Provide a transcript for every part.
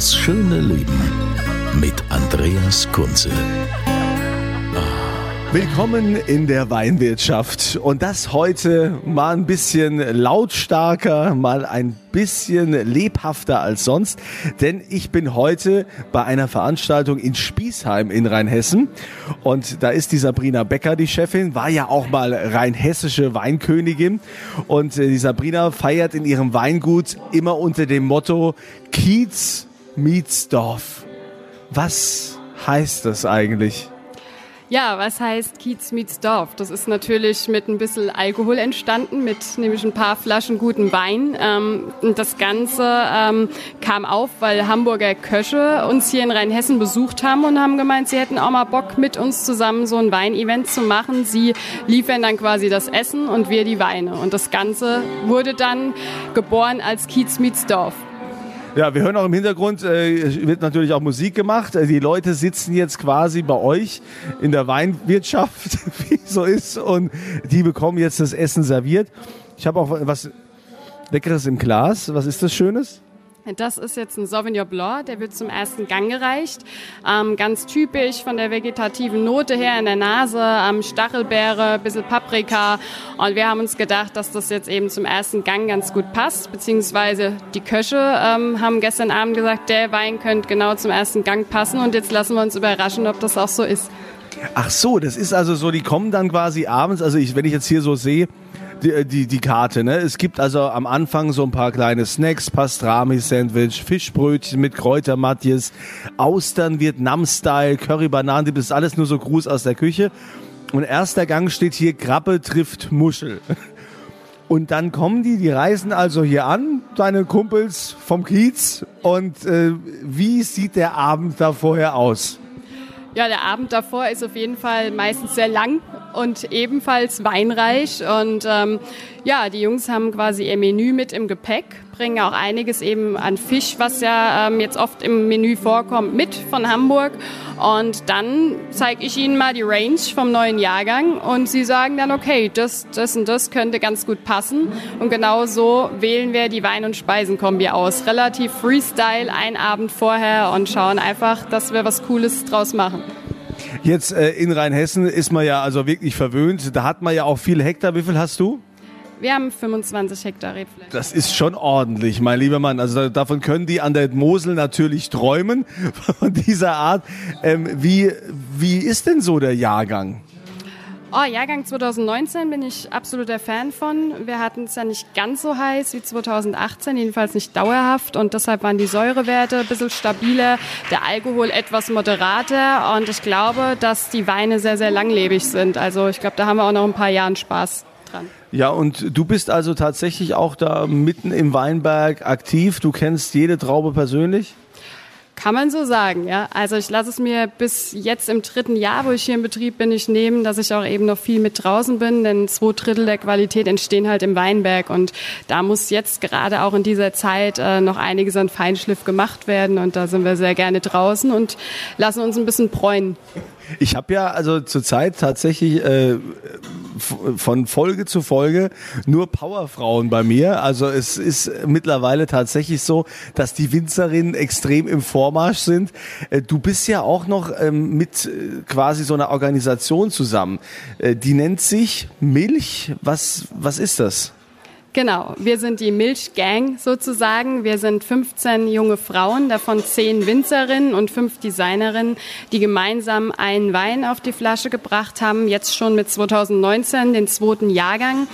Das schöne Leben mit Andreas Kunze. Willkommen in der Weinwirtschaft. Und das heute mal ein bisschen lautstarker, mal ein bisschen lebhafter als sonst, denn ich bin heute bei einer Veranstaltung in Spießheim in Rheinhessen. Und da ist die Sabrina Becker die Chefin, war ja auch mal rheinhessische Weinkönigin. Und äh, die Sabrina feiert in ihrem Weingut immer unter dem Motto Kiez meets Dorf. Was heißt das eigentlich? Ja, was heißt Kiez meets Dorf? Das ist natürlich mit ein bisschen Alkohol entstanden, mit nämlich ein paar Flaschen guten Wein. Ähm, und das Ganze ähm, kam auf, weil Hamburger Köche uns hier in Rheinhessen besucht haben und haben gemeint, sie hätten auch mal Bock, mit uns zusammen so ein Weinevent zu machen. Sie liefern dann quasi das Essen und wir die Weine. Und das Ganze wurde dann geboren als Kiez meets Dorf. Ja, wir hören auch im Hintergrund, äh, wird natürlich auch Musik gemacht. Äh, Die Leute sitzen jetzt quasi bei euch in der Weinwirtschaft, wie es so ist, und die bekommen jetzt das Essen serviert. Ich habe auch was Leckeres im Glas. Was ist das Schönes? Das ist jetzt ein Sauvignon Blanc, der wird zum ersten Gang gereicht. Ähm, ganz typisch von der vegetativen Note her in der Nase, ähm, Stachelbeere, bisschen Paprika. Und wir haben uns gedacht, dass das jetzt eben zum ersten Gang ganz gut passt. Beziehungsweise die Köche ähm, haben gestern Abend gesagt, der Wein könnte genau zum ersten Gang passen. Und jetzt lassen wir uns überraschen, ob das auch so ist. Ach so, das ist also so, die kommen dann quasi abends, also ich, wenn ich jetzt hier so sehe, die, die, die Karte, ne? Es gibt also am Anfang so ein paar kleine Snacks, Pastrami-Sandwich, Fischbrötchen mit Kräutermatjes, Austern, Vietnam-Style, Curry-Bananen, das ist alles nur so Gruß aus der Küche. Und erster Gang steht hier, Krabbe trifft Muschel. Und dann kommen die, die reisen also hier an, deine Kumpels vom Kiez. Und äh, wie sieht der Abend da vorher aus? Ja, der Abend davor ist auf jeden Fall meistens sehr lang und ebenfalls weinreich. Und ähm, ja, die Jungs haben quasi ihr Menü mit im Gepäck, bringen auch einiges eben an Fisch, was ja ähm, jetzt oft im Menü vorkommt, mit von Hamburg. Und dann zeige ich ihnen mal die Range vom neuen Jahrgang und sie sagen dann, okay, das, das und das könnte ganz gut passen. Und genau so wählen wir die Wein- und Speisenkombi aus. Relativ Freestyle, ein Abend vorher und schauen einfach, dass wir was Cooles draus machen. Jetzt äh, in Rheinhessen ist man ja also wirklich verwöhnt. Da hat man ja auch viele Hektar. Wie viel hast du? Wir haben 25 Hektar Rebfläche. Das ist schon ordentlich, mein lieber Mann. Also da- davon können die an der Mosel natürlich träumen, von dieser Art. Ähm, wie, wie ist denn so der Jahrgang? Oh, Jahrgang 2019 bin ich absoluter Fan von. Wir hatten es ja nicht ganz so heiß wie 2018, jedenfalls nicht dauerhaft und deshalb waren die Säurewerte ein bisschen stabiler, der Alkohol etwas moderater und ich glaube, dass die Weine sehr, sehr langlebig sind. Also ich glaube, da haben wir auch noch ein paar Jahren Spaß dran. Ja, und du bist also tatsächlich auch da mitten im Weinberg aktiv. Du kennst jede Traube persönlich? Kann man so sagen, ja. Also ich lasse es mir bis jetzt im dritten Jahr, wo ich hier im Betrieb bin, nicht nehmen, dass ich auch eben noch viel mit draußen bin, denn zwei Drittel der Qualität entstehen halt im Weinberg und da muss jetzt gerade auch in dieser Zeit äh, noch einiges an Feinschliff gemacht werden und da sind wir sehr gerne draußen und lassen uns ein bisschen bräunen. Ich habe ja also zurzeit tatsächlich äh, von Folge zu Folge nur Powerfrauen bei mir. Also es ist mittlerweile tatsächlich so, dass die Winzerinnen extrem im Vormarsch sind. Äh, du bist ja auch noch ähm, mit äh, quasi so einer Organisation zusammen. Äh, die nennt sich Milch. Was, was ist das? Genau, wir sind die Milchgang sozusagen. Wir sind 15 junge Frauen, davon 10 Winzerinnen und 5 Designerinnen, die gemeinsam einen Wein auf die Flasche gebracht haben, jetzt schon mit 2019, den zweiten Jahrgang.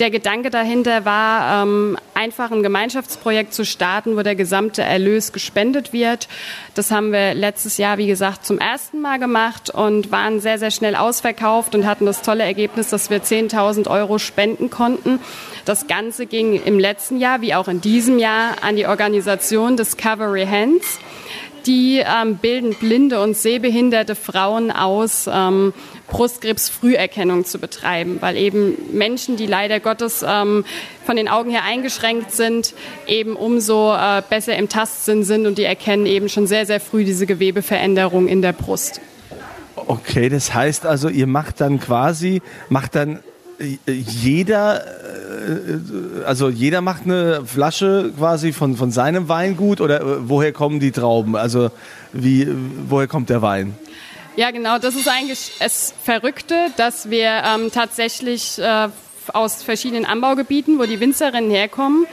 Der Gedanke dahinter war, ähm, einfach ein Gemeinschaftsprojekt zu starten, wo der gesamte Erlös gespendet wird. Das haben wir letztes Jahr, wie gesagt, zum ersten Mal gemacht und waren sehr, sehr schnell ausverkauft und hatten das tolle Ergebnis, dass wir 10.000 Euro spenden konnten. Das Ganze ging im letzten Jahr, wie auch in diesem Jahr, an die Organisation Discovery Hands. Die ähm, bilden blinde und sehbehinderte Frauen aus, ähm, Brustkrebsfrüherkennung zu betreiben, weil eben Menschen, die leider Gottes ähm, von den Augen her eingeschränkt sind, eben umso äh, besser im Tastsinn sind und die erkennen eben schon sehr, sehr früh diese Gewebeveränderung in der Brust. Okay, das heißt also, ihr macht dann quasi, macht dann äh, jeder, äh, also jeder macht eine Flasche quasi von, von seinem Weingut oder äh, woher kommen die Trauben? Also wie, woher kommt der Wein? Ja, genau. Das ist eigentlich das Verrückte, dass wir ähm, tatsächlich äh, aus verschiedenen Anbaugebieten, wo die Winzerinnen herkommen,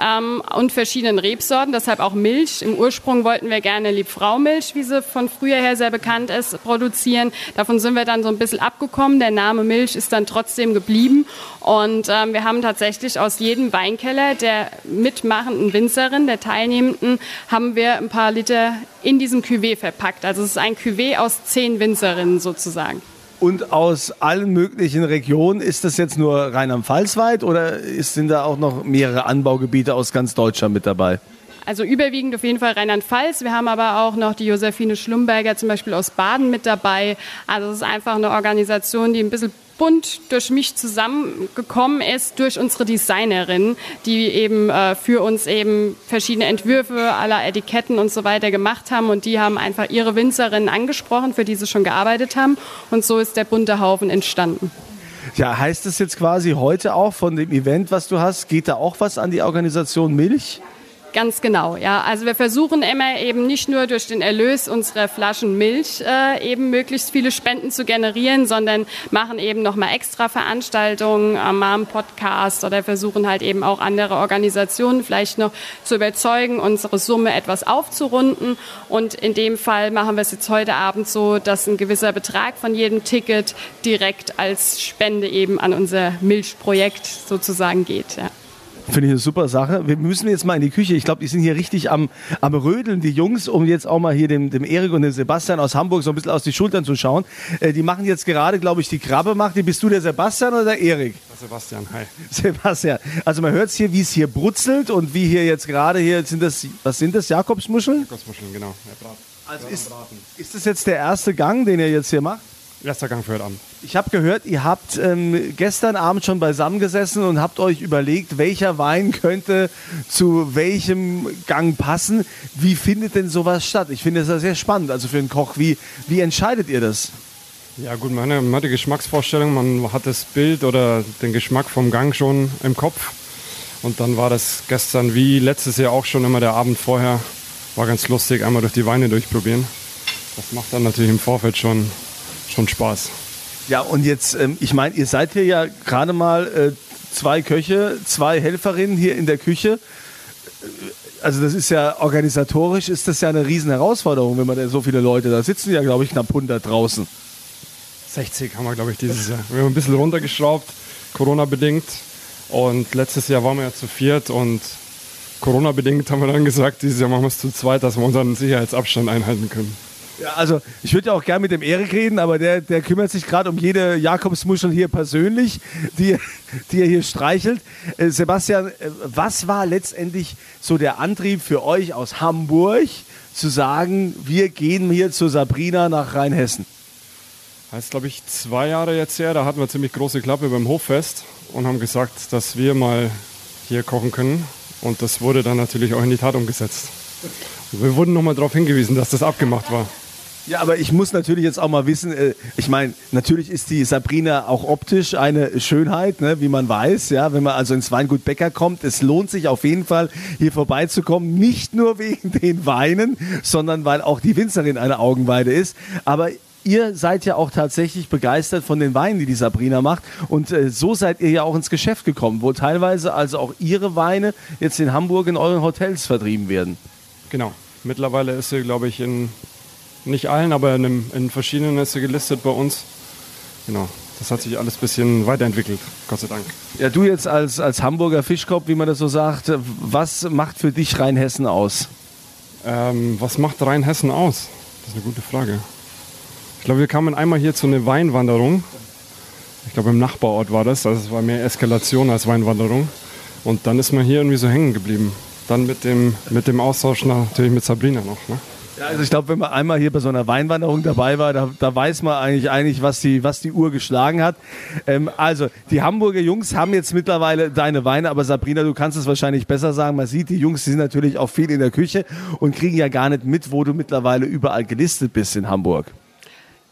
ähm, und verschiedenen Rebsorten, deshalb auch Milch. Im Ursprung wollten wir gerne Liebfraumilch, wie sie von früher her sehr bekannt ist, produzieren. Davon sind wir dann so ein bisschen abgekommen. Der Name Milch ist dann trotzdem geblieben. Und ähm, wir haben tatsächlich aus jedem Weinkeller der mitmachenden Winzerin, der Teilnehmenden, haben wir ein paar Liter in diesem Cuvée verpackt. Also es ist ein Cuvée aus zehn Winzerinnen sozusagen. Und aus allen möglichen Regionen, ist das jetzt nur Rheinland-Pfalz weit oder sind da auch noch mehrere Anbaugebiete aus ganz Deutschland mit dabei? Also überwiegend auf jeden Fall Rheinland-Pfalz. Wir haben aber auch noch die Josephine Schlumberger zum Beispiel aus Baden mit dabei. Also es ist einfach eine Organisation, die ein bisschen bunt durch mich zusammengekommen ist, durch unsere Designerin, die eben äh, für uns eben verschiedene Entwürfe aller Etiketten und so weiter gemacht haben. Und die haben einfach ihre Winzerinnen angesprochen, für die sie schon gearbeitet haben. Und so ist der bunte Haufen entstanden. Ja, heißt es jetzt quasi heute auch von dem Event, was du hast, geht da auch was an die Organisation Milch? Ganz genau, ja. Also wir versuchen immer eben nicht nur durch den Erlös unserer Flaschen Milch äh, eben möglichst viele Spenden zu generieren, sondern machen eben nochmal extra Veranstaltungen, äh, mal Podcast oder versuchen halt eben auch andere Organisationen vielleicht noch zu überzeugen, unsere Summe etwas aufzurunden. Und in dem Fall machen wir es jetzt heute Abend so, dass ein gewisser Betrag von jedem Ticket direkt als Spende eben an unser Milchprojekt sozusagen geht. Ja. Finde ich eine super Sache. Wir müssen jetzt mal in die Küche. Ich glaube, die sind hier richtig am, am Rödeln, die Jungs, um jetzt auch mal hier dem, dem Erik und dem Sebastian aus Hamburg so ein bisschen aus die Schultern zu schauen. Äh, die machen jetzt gerade, glaube ich, die Krabbe macht. Die bist du der Sebastian oder der Erik? Sebastian, hi. Sebastian. Also man hört es hier, wie es hier brutzelt und wie hier jetzt gerade hier sind das, was sind das, Jakobsmuscheln? Jakobsmuscheln, genau. Ja, also ist, ist das jetzt der erste Gang, den ihr jetzt hier macht? Erster Gang für heute Abend. Ich habe gehört, ihr habt ähm, gestern Abend schon beisammengesessen und habt euch überlegt, welcher Wein könnte zu welchem Gang passen. Wie findet denn sowas statt? Ich finde das sehr spannend, also für einen Koch. Wie, wie entscheidet ihr das? Ja gut, man hat die Geschmacksvorstellung, man hat das Bild oder den Geschmack vom Gang schon im Kopf. Und dann war das gestern wie letztes Jahr auch schon immer der Abend vorher. War ganz lustig, einmal durch die Weine durchprobieren. Das macht dann natürlich im Vorfeld schon schon Spaß. Ja, und jetzt, ähm, ich meine, ihr seid hier ja gerade mal äh, zwei Köche, zwei Helferinnen hier in der Küche. Also das ist ja organisatorisch ist das ja eine riesen Herausforderung, wenn man da so viele Leute da sitzen ja, glaube ich, knapp 100 draußen. 60 haben wir, glaube ich, dieses Jahr. Wir haben ein bisschen runtergeschraubt, Corona-bedingt. Und letztes Jahr waren wir ja zu viert und Corona-bedingt haben wir dann gesagt, dieses Jahr machen wir es zu zweit, dass wir unseren Sicherheitsabstand einhalten können. Ja, also ich würde ja auch gerne mit dem Erik reden, aber der, der kümmert sich gerade um jede Jakobsmuschel hier persönlich, die, die er hier streichelt. Äh, Sebastian, äh, was war letztendlich so der Antrieb für euch aus Hamburg, zu sagen, wir gehen hier zu Sabrina nach Rheinhessen? Das ist, glaube ich, zwei Jahre jetzt her. Da hatten wir ziemlich große Klappe beim Hoffest und haben gesagt, dass wir mal hier kochen können. Und das wurde dann natürlich auch in die Tat umgesetzt. Wir wurden nochmal darauf hingewiesen, dass das abgemacht war. Ja, aber ich muss natürlich jetzt auch mal wissen, äh, ich meine, natürlich ist die Sabrina auch optisch eine Schönheit, ne, wie man weiß, ja, wenn man also ins Weingut Bäcker kommt, es lohnt sich auf jeden Fall hier vorbeizukommen, nicht nur wegen den Weinen, sondern weil auch die Winzerin eine Augenweide ist, aber ihr seid ja auch tatsächlich begeistert von den Weinen, die die Sabrina macht. Und äh, so seid ihr ja auch ins Geschäft gekommen, wo teilweise also auch ihre Weine jetzt in Hamburg in euren Hotels vertrieben werden. Genau. Mittlerweile ist sie, glaube ich, in nicht allen, aber in, in verschiedenen ist sie gelistet bei uns. Genau. das hat sich alles ein bisschen weiterentwickelt, Gott sei Dank. Ja, du jetzt als, als Hamburger Fischkopf, wie man das so sagt, was macht für dich Rheinhessen aus? Ähm, was macht Rheinhessen aus? Das ist eine gute Frage. Ich glaube, wir kamen einmal hier zu einer Weinwanderung. Ich glaube, im Nachbarort war das. Also es war mehr Eskalation als Weinwanderung. Und dann ist man hier irgendwie so hängen geblieben. Dann mit dem, mit dem Austausch natürlich mit Sabrina noch. Ne? Ja, also ich glaube, wenn man einmal hier bei so einer Weinwanderung dabei war, da, da weiß man eigentlich, eigentlich was, die, was die Uhr geschlagen hat. Ähm, also, die Hamburger Jungs haben jetzt mittlerweile deine Weine, aber Sabrina, du kannst es wahrscheinlich besser sagen. Man sieht, die Jungs die sind natürlich auch viel in der Küche und kriegen ja gar nicht mit, wo du mittlerweile überall gelistet bist in Hamburg.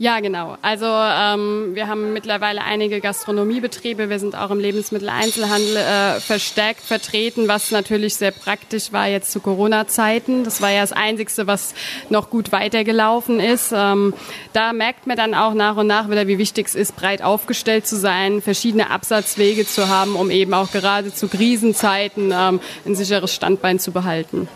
Ja, genau. Also ähm, wir haben mittlerweile einige Gastronomiebetriebe. Wir sind auch im Lebensmitteleinzelhandel äh, verstärkt vertreten, was natürlich sehr praktisch war jetzt zu Corona-Zeiten. Das war ja das Einzigste, was noch gut weitergelaufen ist. Ähm, da merkt man dann auch nach und nach wieder, wie wichtig es ist, breit aufgestellt zu sein, verschiedene Absatzwege zu haben, um eben auch gerade zu Krisenzeiten ähm, ein sicheres Standbein zu behalten.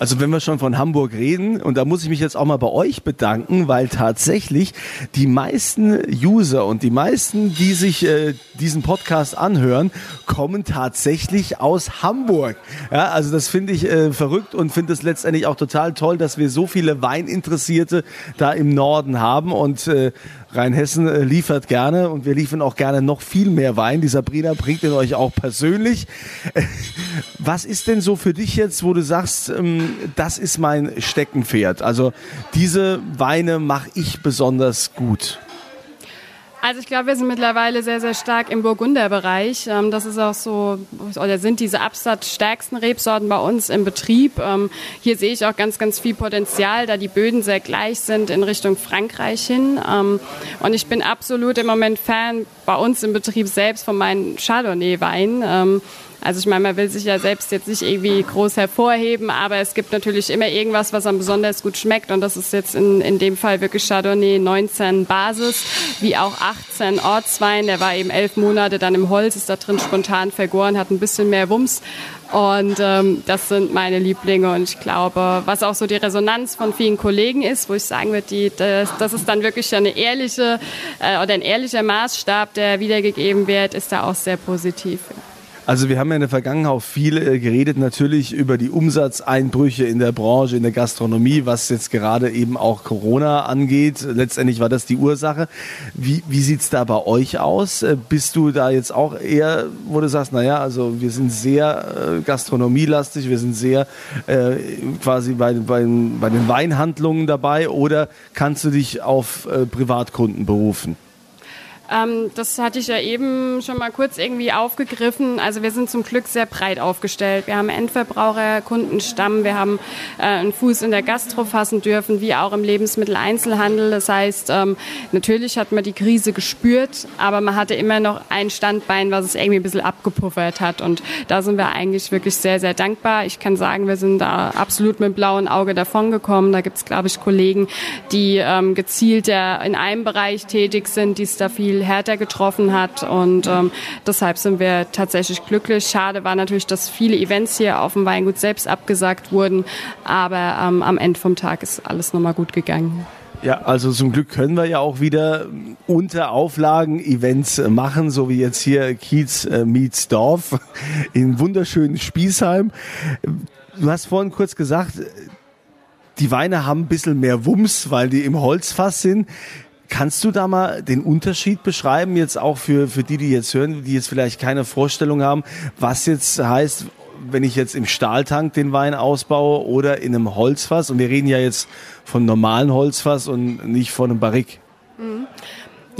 Also wenn wir schon von Hamburg reden, und da muss ich mich jetzt auch mal bei euch bedanken, weil tatsächlich die meisten User und die meisten, die sich äh, diesen Podcast anhören, kommen tatsächlich aus Hamburg. Ja, also das finde ich äh, verrückt und finde es letztendlich auch total toll, dass wir so viele Weininteressierte da im Norden haben und äh, Rheinhessen äh, liefert gerne und wir liefern auch gerne noch viel mehr Wein. Die Sabrina bringt den euch auch persönlich. Was ist denn so für dich jetzt, wo du sagst, ähm, das ist mein Steckenpferd? Also diese Weine mache ich besonders gut. Also ich glaube, wir sind mittlerweile sehr, sehr stark im Burgunderbereich. Ähm, das ist auch so, oder sind diese absatzstärksten Rebsorten bei uns im Betrieb. Ähm, hier sehe ich auch ganz, ganz viel Potenzial, da die Böden sehr gleich sind in Richtung Frankreich hin. Ähm, und ich bin absolut im Moment Fan bei uns im Betrieb selbst von meinen Chardonnay-Weinen. Also ich meine, man will sich ja selbst jetzt nicht irgendwie groß hervorheben, aber es gibt natürlich immer irgendwas, was einem besonders gut schmeckt und das ist jetzt in, in dem Fall wirklich Chardonnay 19 Basis, wie auch 18 Ortswein. Der war eben elf Monate dann im Holz, ist da drin spontan vergoren, hat ein bisschen mehr Wumms und ähm, das sind meine Lieblinge und ich glaube, was auch so die Resonanz von vielen Kollegen ist, wo ich sagen würde, die, das, das ist dann wirklich eine ehrliche äh, oder ein ehrlicher Maßstab, der wiedergegeben wird, ist da auch sehr positiv. Also wir haben ja in der Vergangenheit auch viel äh, geredet, natürlich über die Umsatzeinbrüche in der Branche, in der Gastronomie, was jetzt gerade eben auch Corona angeht. Letztendlich war das die Ursache. Wie, wie sieht es da bei euch aus? Äh, bist du da jetzt auch eher, wo du sagst, naja, also wir sind sehr äh, gastronomielastig, wir sind sehr äh, quasi bei, bei, bei den Weinhandlungen dabei oder kannst du dich auf äh, Privatkunden berufen? Ähm, das hatte ich ja eben schon mal kurz irgendwie aufgegriffen. Also wir sind zum Glück sehr breit aufgestellt. Wir haben Endverbraucher, Kundenstamm, wir haben äh, einen Fuß in der Gastro fassen dürfen, wie auch im Lebensmitteleinzelhandel. Das heißt, ähm, natürlich hat man die Krise gespürt, aber man hatte immer noch ein Standbein, was es irgendwie ein bisschen abgepuffert hat. Und da sind wir eigentlich wirklich sehr, sehr dankbar. Ich kann sagen, wir sind da absolut mit blauen Auge davongekommen. Da gibt es, glaube ich, Kollegen, die ähm, gezielt in einem Bereich tätig sind, die es da viel härter getroffen hat. Und ähm, deshalb sind wir tatsächlich glücklich. Schade war natürlich, dass viele Events hier auf dem Weingut selbst abgesagt wurden. Aber ähm, am Ende vom Tag ist alles nochmal gut gegangen. Ja, also zum Glück können wir ja auch wieder unter Auflagen Events machen, so wie jetzt hier Kiez äh, meets Dorf in wunderschönen Spießheim. Du hast vorhin kurz gesagt, die Weine haben ein bisschen mehr Wumms, weil die im Holzfass sind. Kannst du da mal den Unterschied beschreiben, jetzt auch für, für die, die jetzt hören, die jetzt vielleicht keine Vorstellung haben, was jetzt heißt, wenn ich jetzt im Stahltank den Wein ausbaue oder in einem Holzfass? Und wir reden ja jetzt von normalen Holzfass und nicht von einem Barrik. Mhm.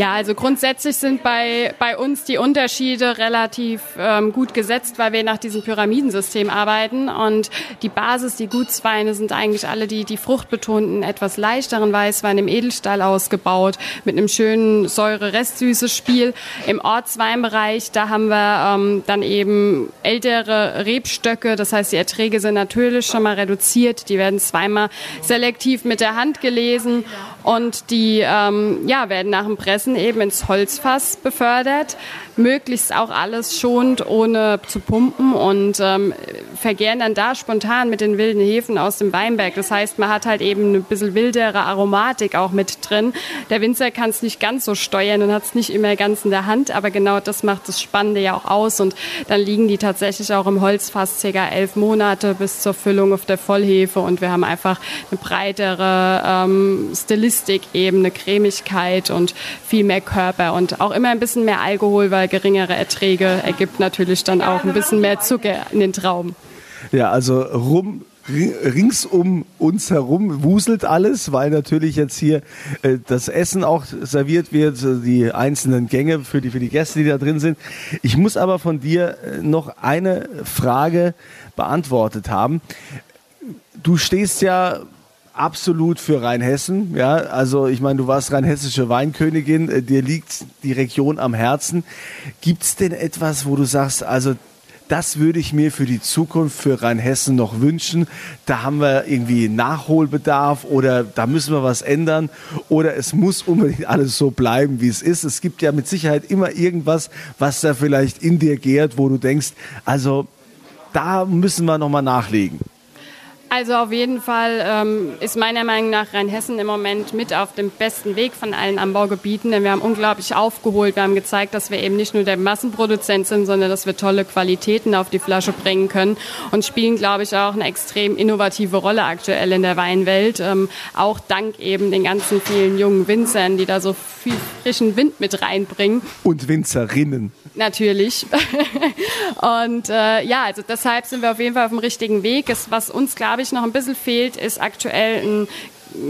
Ja, also grundsätzlich sind bei, bei uns die Unterschiede relativ ähm, gut gesetzt, weil wir nach diesem Pyramidensystem arbeiten. Und die Basis, die Gutsweine sind eigentlich alle die, die fruchtbetonten, etwas leichteren Weißwein im Edelstahl ausgebaut, mit einem schönen Säure-Restsüße-Spiel. Im Ortsweinbereich, da haben wir ähm, dann eben ältere Rebstöcke, das heißt, die Erträge sind natürlich schon mal reduziert. Die werden zweimal selektiv mit der Hand gelesen und die ähm, ja, werden nach dem Pressen eben ins Holzfass befördert. Möglichst auch alles schonend, ohne zu pumpen und ähm, vergären dann da spontan mit den wilden Hefen aus dem Weinberg. Das heißt, man hat halt eben ein bisschen wildere Aromatik auch mit drin. Der Winzer kann es nicht ganz so steuern und hat es nicht immer ganz in der Hand, aber genau das macht das Spannende ja auch aus und dann liegen die tatsächlich auch im Holzfass circa elf Monate bis zur Füllung auf der Vollhefe und wir haben einfach eine breitere ähm, Stilistik eben, eine Cremigkeit und viel mehr Körper und auch immer ein bisschen mehr Alkohol, weil geringere Erträge ergibt natürlich dann auch ein bisschen mehr Zucker in den Trauben. Ja, also rum rings um uns herum wuselt alles, weil natürlich jetzt hier äh, das Essen auch serviert wird, die einzelnen Gänge für die, für die Gäste, die da drin sind. Ich muss aber von dir äh, noch eine Frage beantwortet haben. Du stehst ja absolut für Rheinhessen. Ja, also ich meine, du warst rheinhessische Weinkönigin, äh, dir liegt die Region am Herzen. Gibt es denn etwas, wo du sagst, also das würde ich mir für die Zukunft für Rheinhessen noch wünschen. Da haben wir irgendwie Nachholbedarf oder da müssen wir was ändern oder es muss unbedingt alles so bleiben, wie es ist. Es gibt ja mit Sicherheit immer irgendwas, was da vielleicht in dir gärt, wo du denkst, also da müssen wir nochmal nachlegen. Also auf jeden Fall ähm, ist meiner Meinung nach Rheinhessen im Moment mit auf dem besten Weg von allen Anbaugebieten, denn wir haben unglaublich aufgeholt. Wir haben gezeigt, dass wir eben nicht nur der Massenproduzent sind, sondern dass wir tolle Qualitäten auf die Flasche bringen können und spielen, glaube ich, auch eine extrem innovative Rolle aktuell in der Weinwelt. Ähm, auch dank eben den ganzen vielen jungen Winzern, die da so viel frischen Wind mit reinbringen. Und Winzerinnen. Natürlich. und äh, ja, also deshalb sind wir auf jeden Fall auf dem richtigen Weg. Es, was uns, glaube ich, noch ein bisschen fehlt, ist aktuell ein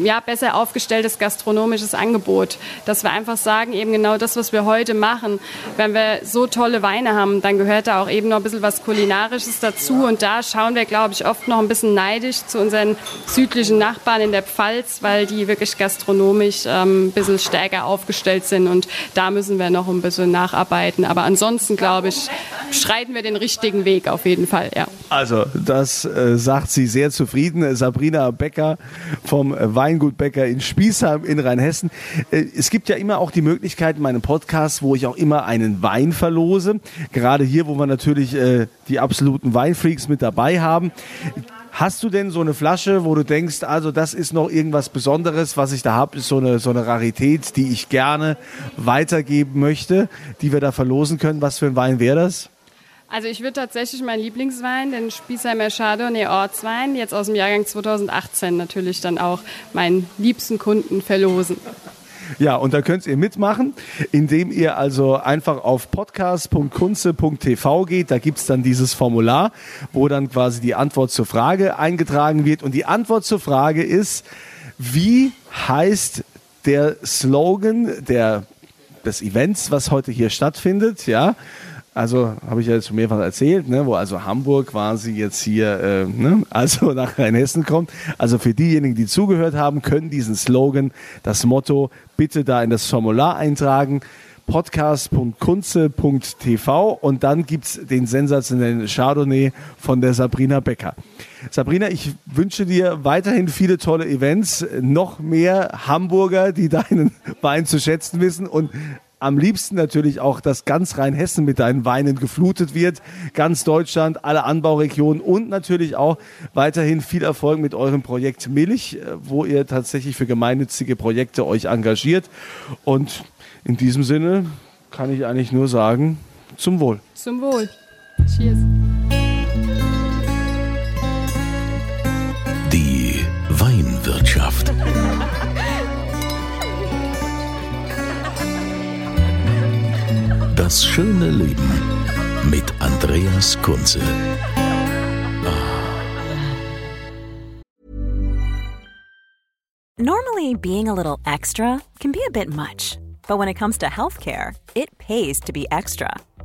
ja, besser aufgestelltes gastronomisches Angebot. Dass wir einfach sagen, eben genau das, was wir heute machen. Wenn wir so tolle Weine haben, dann gehört da auch eben noch ein bisschen was Kulinarisches dazu. Und da schauen wir, glaube ich, oft noch ein bisschen neidisch zu unseren südlichen Nachbarn in der Pfalz, weil die wirklich gastronomisch ähm, ein bisschen stärker aufgestellt sind. Und da müssen wir noch ein bisschen nacharbeiten. Aber ansonsten, glaube ich, schreiten wir den richtigen Weg auf jeden Fall, ja. Also, das äh, sagt sie sehr zufrieden. Sabrina Becker vom Weingutbäcker in Spießheim in Rheinhessen. Äh, es gibt ja immer auch die Möglichkeit in meinem Podcast, wo ich auch immer einen Wein verlose. Gerade hier, wo wir natürlich äh, die absoluten Weinfreaks mit dabei haben. Hast du denn so eine Flasche, wo du denkst, also das ist noch irgendwas Besonderes, was ich da habe, ist so eine, so eine Rarität, die ich gerne weitergeben möchte, die wir da verlosen können? Was für ein Wein wäre das? Also ich würde tatsächlich meinen Lieblingswein, den Spießheimer Chardonnay Ortswein, jetzt aus dem Jahrgang 2018 natürlich dann auch meinen liebsten Kunden verlosen. Ja, und da könnt ihr mitmachen, indem ihr also einfach auf podcast.kunze.tv geht. Da gibt es dann dieses Formular, wo dann quasi die Antwort zur Frage eingetragen wird. Und die Antwort zur Frage ist, wie heißt der Slogan der, des Events, was heute hier stattfindet? Ja, also habe ich ja jetzt schon mehrfach erzählt, ne, wo also Hamburg quasi jetzt hier äh, ne, also nach Rheinhessen kommt. Also für diejenigen, die zugehört haben, können diesen Slogan, das Motto bitte da in das Formular eintragen podcast.kunze.tv und dann gibt es den sensationellen Chardonnay von der Sabrina Becker. Sabrina, ich wünsche dir weiterhin viele tolle Events, noch mehr Hamburger, die deinen Wein zu schätzen wissen und am liebsten natürlich auch, dass ganz Rheinhessen mit deinen Weinen geflutet wird, ganz Deutschland, alle Anbauregionen und natürlich auch weiterhin viel Erfolg mit eurem Projekt Milch, äh, wo ihr tatsächlich für gemeinnützige Projekte euch engagiert. Und in diesem Sinne kann ich eigentlich nur sagen, zum Wohl. Zum Wohl. Cheers. Das schöne Leben mit Andreas Kunze. Normally, being a little extra can be a bit much, but when it comes to healthcare, it pays to be extra.